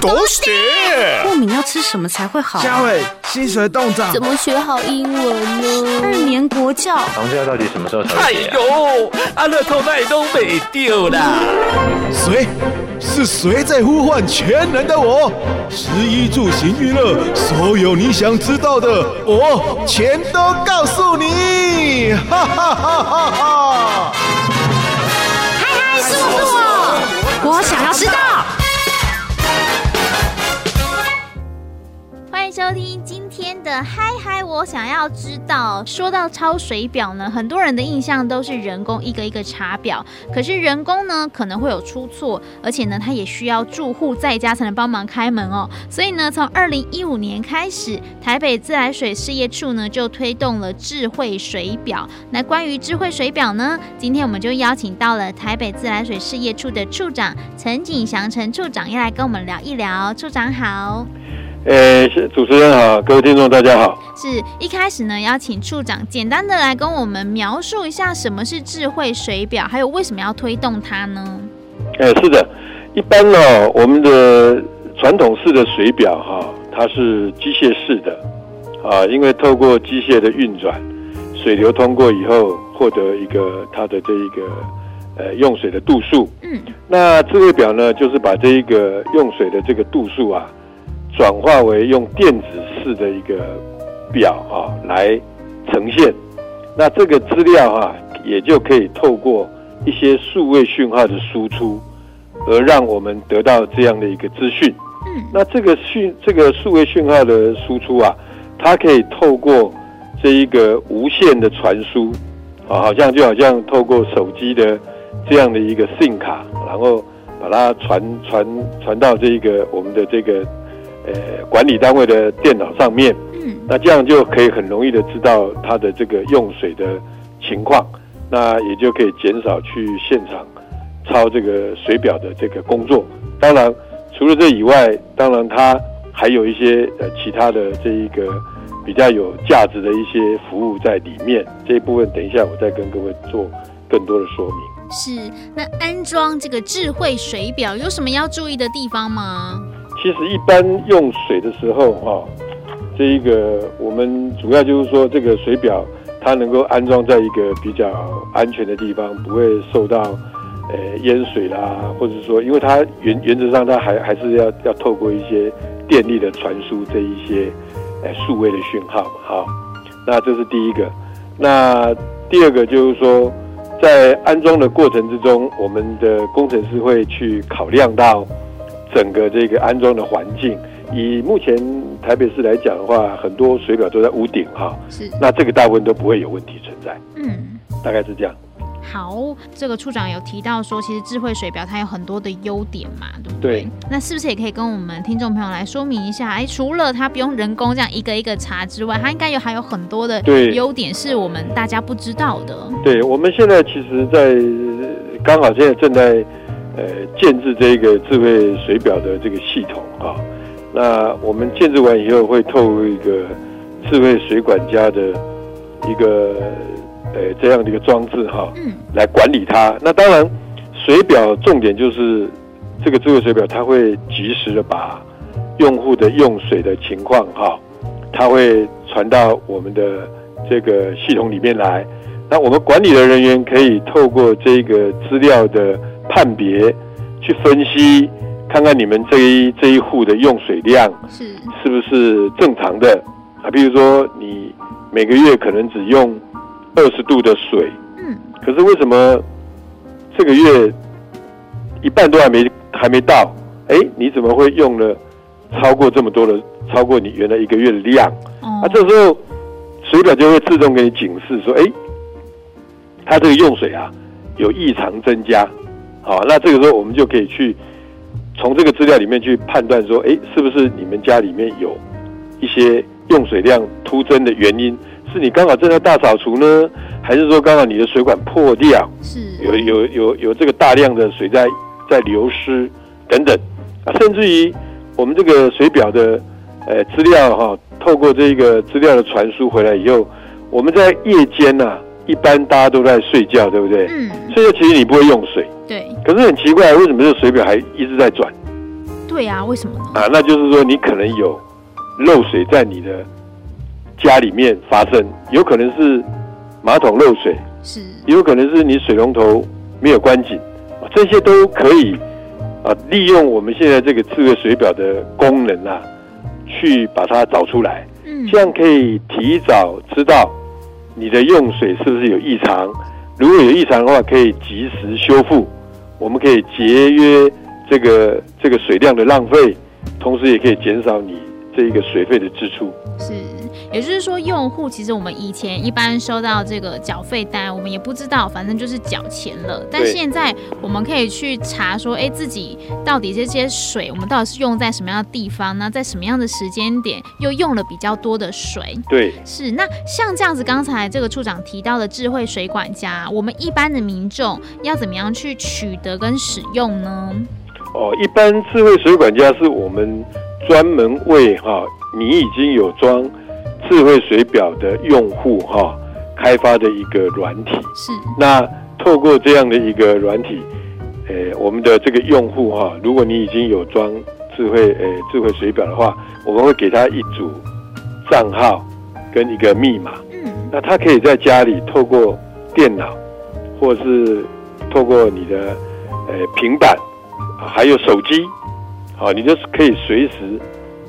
都是过敏要吃什么才会好？嘉伟，薪水冻涨，怎么学好英文呢？二年国教，房价到底什么时候才？哎呦，阿乐透那都没丢啦！谁？是谁在呼唤全能的我？十一住行娱乐，所有你想知道的，我全都告诉你！哈哈哈哈哈！的嗨嗨，我想要知道。说到抄水表呢，很多人的印象都是人工一个一个查表，可是人工呢可能会有出错，而且呢，它也需要住户在家才能帮忙开门哦。所以呢，从二零一五年开始，台北自来水事业处呢就推动了智慧水表。那关于智慧水表呢，今天我们就邀请到了台北自来水事业处的处长陈景祥陈处长，要来跟我们聊一聊。处长好。呃，主持人好，各位听众大家好。是一开始呢，要请处长简单的来跟我们描述一下什么是智慧水表，还有为什么要推动它呢？哎，是的，一般呢，我们的传统式的水表哈，它是机械式的啊，因为透过机械的运转，水流通过以后，获得一个它的这一个呃用水的度数。嗯，那智慧表呢，就是把这一个用水的这个度数啊。转化为用电子式的一个表啊来呈现，那这个资料啊也就可以透过一些数位讯号的输出，而让我们得到这样的一个资讯。嗯，那这个讯这个数位讯号的输出啊，它可以透过这一个无线的传输啊，好像就好像透过手机的这样的一个 SIM 卡，然后把它传传传到这一个我们的这个。呃，管理单位的电脑上面，嗯，那这样就可以很容易的知道它的这个用水的情况，那也就可以减少去现场抄这个水表的这个工作。当然，除了这以外，当然它还有一些呃其他的这一个比较有价值的一些服务在里面。这一部分等一下我再跟各位做更多的说明。是，那安装这个智慧水表有什么要注意的地方吗？其实一般用水的时候，哈，这一个我们主要就是说，这个水表它能够安装在一个比较安全的地方，不会受到呃淹水啦，或者说，因为它原原则上它还还是要要透过一些电力的传输这一些呃数位的讯号嘛，哈，那这是第一个。那第二个就是说，在安装的过程之中，我们的工程师会去考量到。整个这个安装的环境，以目前台北市来讲的话，很多水表都在屋顶哈，是，那这个大部分都不会有问题存在，嗯，大概是这样。好，这个处长有提到说，其实智慧水表它有很多的优点嘛，对不对？对。那是不是也可以跟我们听众朋友来说明一下？哎，除了它不用人工这样一个一个查之外，它应该有还有很多的优点是我们大家不知道的。对，我们现在其实，在刚好现在正在。呃，建置这个智慧水表的这个系统啊，那我们建置完以后，会透过一个智慧水管家的一个呃这样的一个装置哈，嗯，来管理它。那当然，水表重点就是这个智慧水表，它会及时的把用户的用水的情况哈，它会传到我们的这个系统里面来。那我们管理的人员可以透过这个资料的。判别，去分析，看看你们这一这一户的用水量是是不是正常的啊？比如说，你每个月可能只用二十度的水，嗯，可是为什么这个月一半都还没还没到？哎，你怎么会用了超过这么多的，超过你原来一个月的量？哦，啊，这时候水表就会自动给你警示说，哎，它这个用水啊有异常增加。好，那这个时候我们就可以去从这个资料里面去判断说，哎，是不是你们家里面有一些用水量突增的原因？是你刚好正在大扫除呢，还是说刚好你的水管破掉？是，有有有有这个大量的水在在流失等等啊，甚至于我们这个水表的呃资料哈，透过这个资料的传输回来以后，我们在夜间呐、啊。一般大家都在睡觉，对不对？嗯。睡觉其实你不会用水。对。可是很奇怪，为什么这个水表还一直在转？对啊，为什么呢？啊，那就是说你可能有漏水在你的家里面发生，有可能是马桶漏水，是，有可能是你水龙头没有关紧，这些都可以啊，利用我们现在这个智慧水表的功能啊，去把它找出来，嗯，这样可以提早知道你的用水是不是有异常，如果有异常的话，可以及时修复，我们可以节约这个这个水量的浪费，同时也可以减少你这一个水费的支出。是，也就是说，用户其实我们以前一般收到这个缴费单，我们也不知道，反正就是缴钱了。但现在我们可以去查说，哎，自己到底这些水，我们到底是用在什么样的地方呢？在什么样的时间点又用了比较多的水？对，是。那像这样子，刚才这个处长提到的智慧水管家，我们一般的民众要怎么样去取得跟使用呢？哦，一般智慧水管家是我们专门为哈。你已经有装智慧水表的用户哈，开发的一个软体是。那透过这样的一个软体，呃，我们的这个用户哈，如果你已经有装智慧呃智慧水表的话，我们会给他一组账号跟一个密码。嗯。那他可以在家里透过电脑，或是透过你的呃平板，还有手机，好，你就是可以随时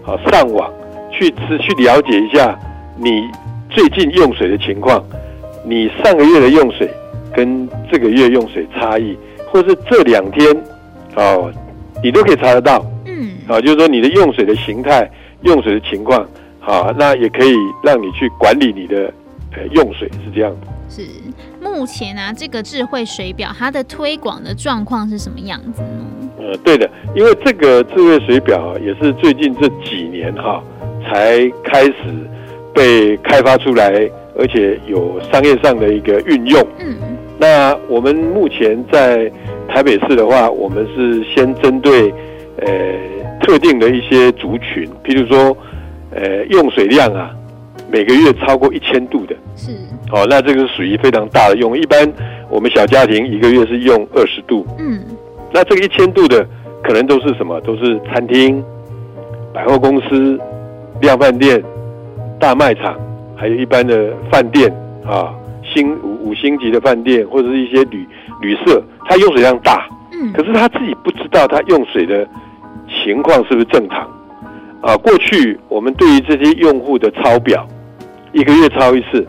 好上网。去吃去了解一下你最近用水的情况，你上个月的用水跟这个月用水差异，或是这两天哦，你都可以查得到。嗯，啊，就是说你的用水的形态、用水的情况，好，那也可以让你去管理你的呃用水，是这样的。是，目前啊，这个智慧水表它的推广的状况是什么样子呢？呃，对的，因为这个智慧水表也是最近这几年哈。才开始被开发出来，而且有商业上的一个运用。嗯，那我们目前在台北市的话，我们是先针对呃特定的一些族群，譬如说呃用水量啊，每个月超过一千度的，是哦，那这个是属于非常大的用。一般我们小家庭一个月是用二十度，嗯，那这个一千度的可能都是什么？都是餐厅、百货公司。量饭店、大卖场，还有一般的饭店啊，星五五星级的饭店，或者是一些旅旅社，它用水量大，嗯，可是他自己不知道他用水的情况是不是正常啊？过去我们对于这些用户的抄表，一个月抄一次，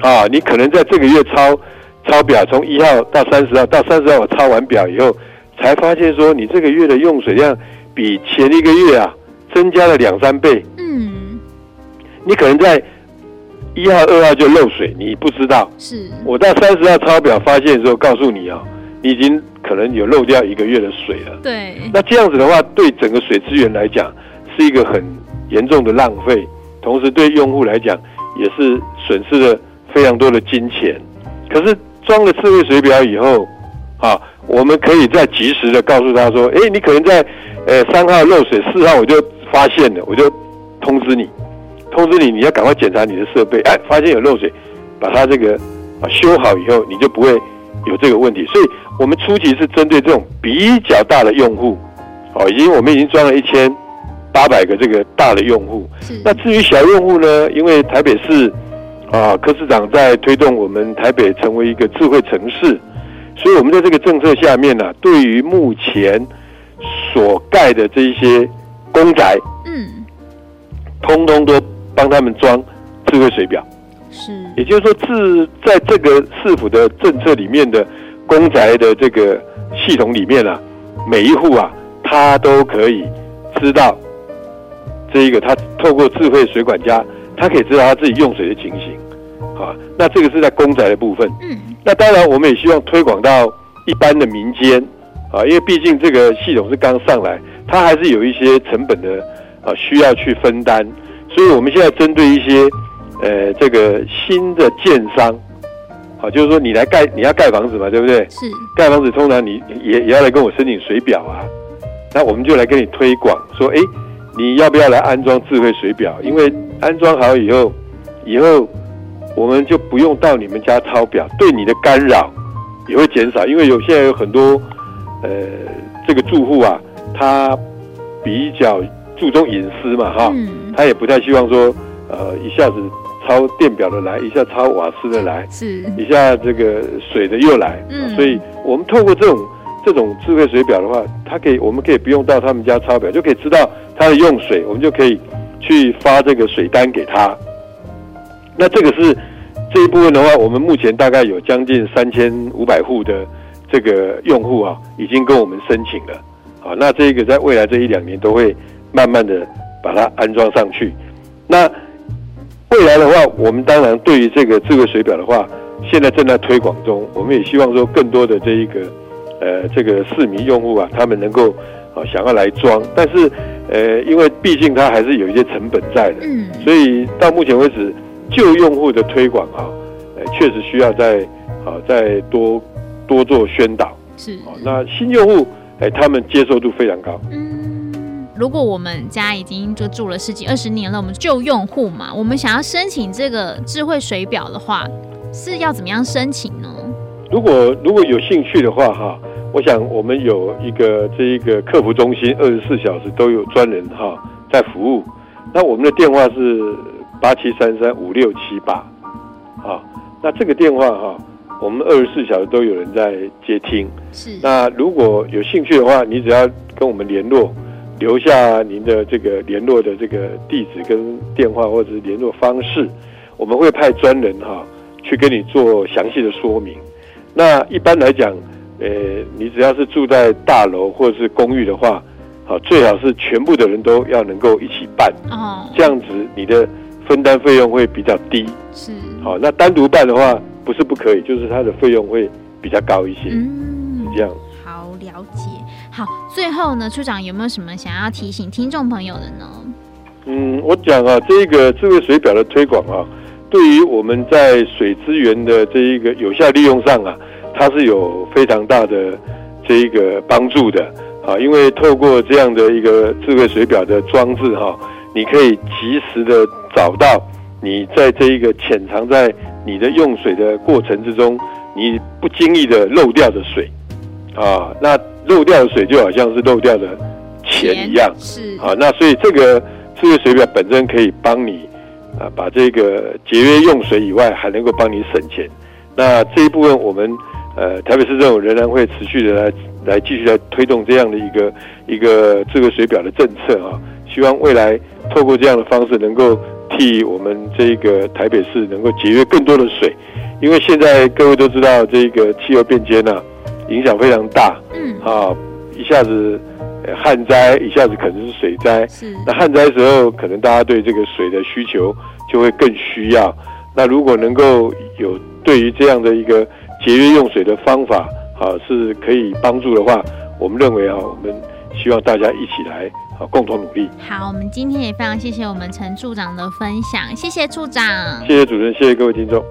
啊，你可能在这个月抄抄表，从一号到三十号，到三十号我抄完表以后，才发现说你这个月的用水量比前一个月啊。增加了两三倍，嗯，你可能在一号、二号就漏水，你不知道。是，我到三十号抄表发现的时候，告诉你啊，你已经可能有漏掉一个月的水了。对，那这样子的话，对整个水资源来讲，是一个很严重的浪费，同时对用户来讲，也是损失了非常多的金钱。可是装了智慧水表以后，啊，我们可以再及时的告诉他说，哎，你可能在呃三号漏水，四号我就。发现了，我就通知你，通知你，你要赶快检查你的设备。哎，发现有漏水，把它这个啊修好以后，你就不会有这个问题。所以，我们初期是针对这种比较大的用户，哦，已经我们已经装了一千八百个这个大的用户。那至于小用户呢？因为台北市啊柯市长在推动我们台北成为一个智慧城市，所以我们在这个政策下面呢、啊，对于目前所盖的这一些。公宅，嗯，通通都帮他们装智慧水表，是，也就是说，自在这个市府的政策里面的公宅的这个系统里面啊，每一户啊，他都可以知道这一个，他透过智慧水管家，他可以知道他自己用水的情形，啊，那这个是在公宅的部分，嗯，那当然我们也希望推广到一般的民间，啊，因为毕竟这个系统是刚上来。它还是有一些成本的啊，需要去分担，所以我们现在针对一些呃这个新的建商，啊，就是说你来盖你要盖房子嘛，对不对？是盖房子，通常你也也要来跟我申请水表啊，那我们就来跟你推广，说哎，你要不要来安装智慧水表？因为安装好以后，以后我们就不用到你们家抄表，对你的干扰也会减少，因为有现在有很多呃这个住户啊。他比较注重隐私嘛，哈、嗯，他也不太希望说，呃，一下子抄电表的来，一下抄瓦斯的来，是，一下这个水的又来，嗯，所以我们透过这种这种智慧水表的话，它可以，我们可以不用到他们家抄表，就可以知道他的用水，我们就可以去发这个水单给他。那这个是这一部分的话，我们目前大概有将近三千五百户的这个用户啊，已经跟我们申请了。好，那这个在未来这一两年都会慢慢的把它安装上去。那未来的话，我们当然对于这个智慧水表的话，现在正在推广中。我们也希望说，更多的这一个呃这个市民用户啊，他们能够啊想要来装，但是呃，因为毕竟它还是有一些成本在的，嗯，所以到目前为止，旧用户的推广啊，呃，确实需要再啊再多多做宣导。是，哦，那新用户。哎，他们接受度非常高。嗯，如果我们家已经就住了十几二十年了，我们旧用户嘛，我们想要申请这个智慧水表的话，是要怎么样申请呢？如果如果有兴趣的话，哈，我想我们有一个这一个客服中心，二十四小时都有专人哈在服务。那我们的电话是八七三三五六七八，啊，那这个电话哈。我们二十四小时都有人在接听。是。那如果有兴趣的话，你只要跟我们联络，留下您的这个联络的这个地址跟电话或者是联络方式，我们会派专人哈去跟你做详细的说明。那一般来讲，呃，你只要是住在大楼或者是公寓的话，好，最好是全部的人都要能够一起办。哦。这样子你的分担费用会比较低。是。好，那单独办的话。不是不可以，就是它的费用会比较高一些。嗯，是这样。好，了解。好，最后呢，处长有没有什么想要提醒听众朋友的呢？嗯，我讲啊，这个智慧水表的推广啊，对于我们在水资源的这一个有效利用上啊，它是有非常大的这一个帮助的啊。因为透过这样的一个智慧水表的装置哈，你可以及时的找到你在这一个潜藏在。你的用水的过程之中，你不经意的漏掉的水，啊，那漏掉的水就好像是漏掉的钱一样，是啊，那所以这个智慧水表本身可以帮你啊，把这个节约用水以外，还能够帮你省钱。那这一部分我们呃台北市政府仍然会持续的来来继续来推动这样的一个一个智慧水表的政策啊，希望未来透过这样的方式能够。替我们这个台北市能够节约更多的水，因为现在各位都知道这个气候变迁呢，影响非常大。嗯，啊，一下子旱灾，一下子可能是水灾。是。那旱灾的时候，可能大家对这个水的需求就会更需要。那如果能够有对于这样的一个节约用水的方法，啊，是可以帮助的话，我们认为啊，我们希望大家一起来。共同努力。好，我们今天也非常谢谢我们陈处长的分享，谢谢处长，谢谢主持人，谢谢各位听众。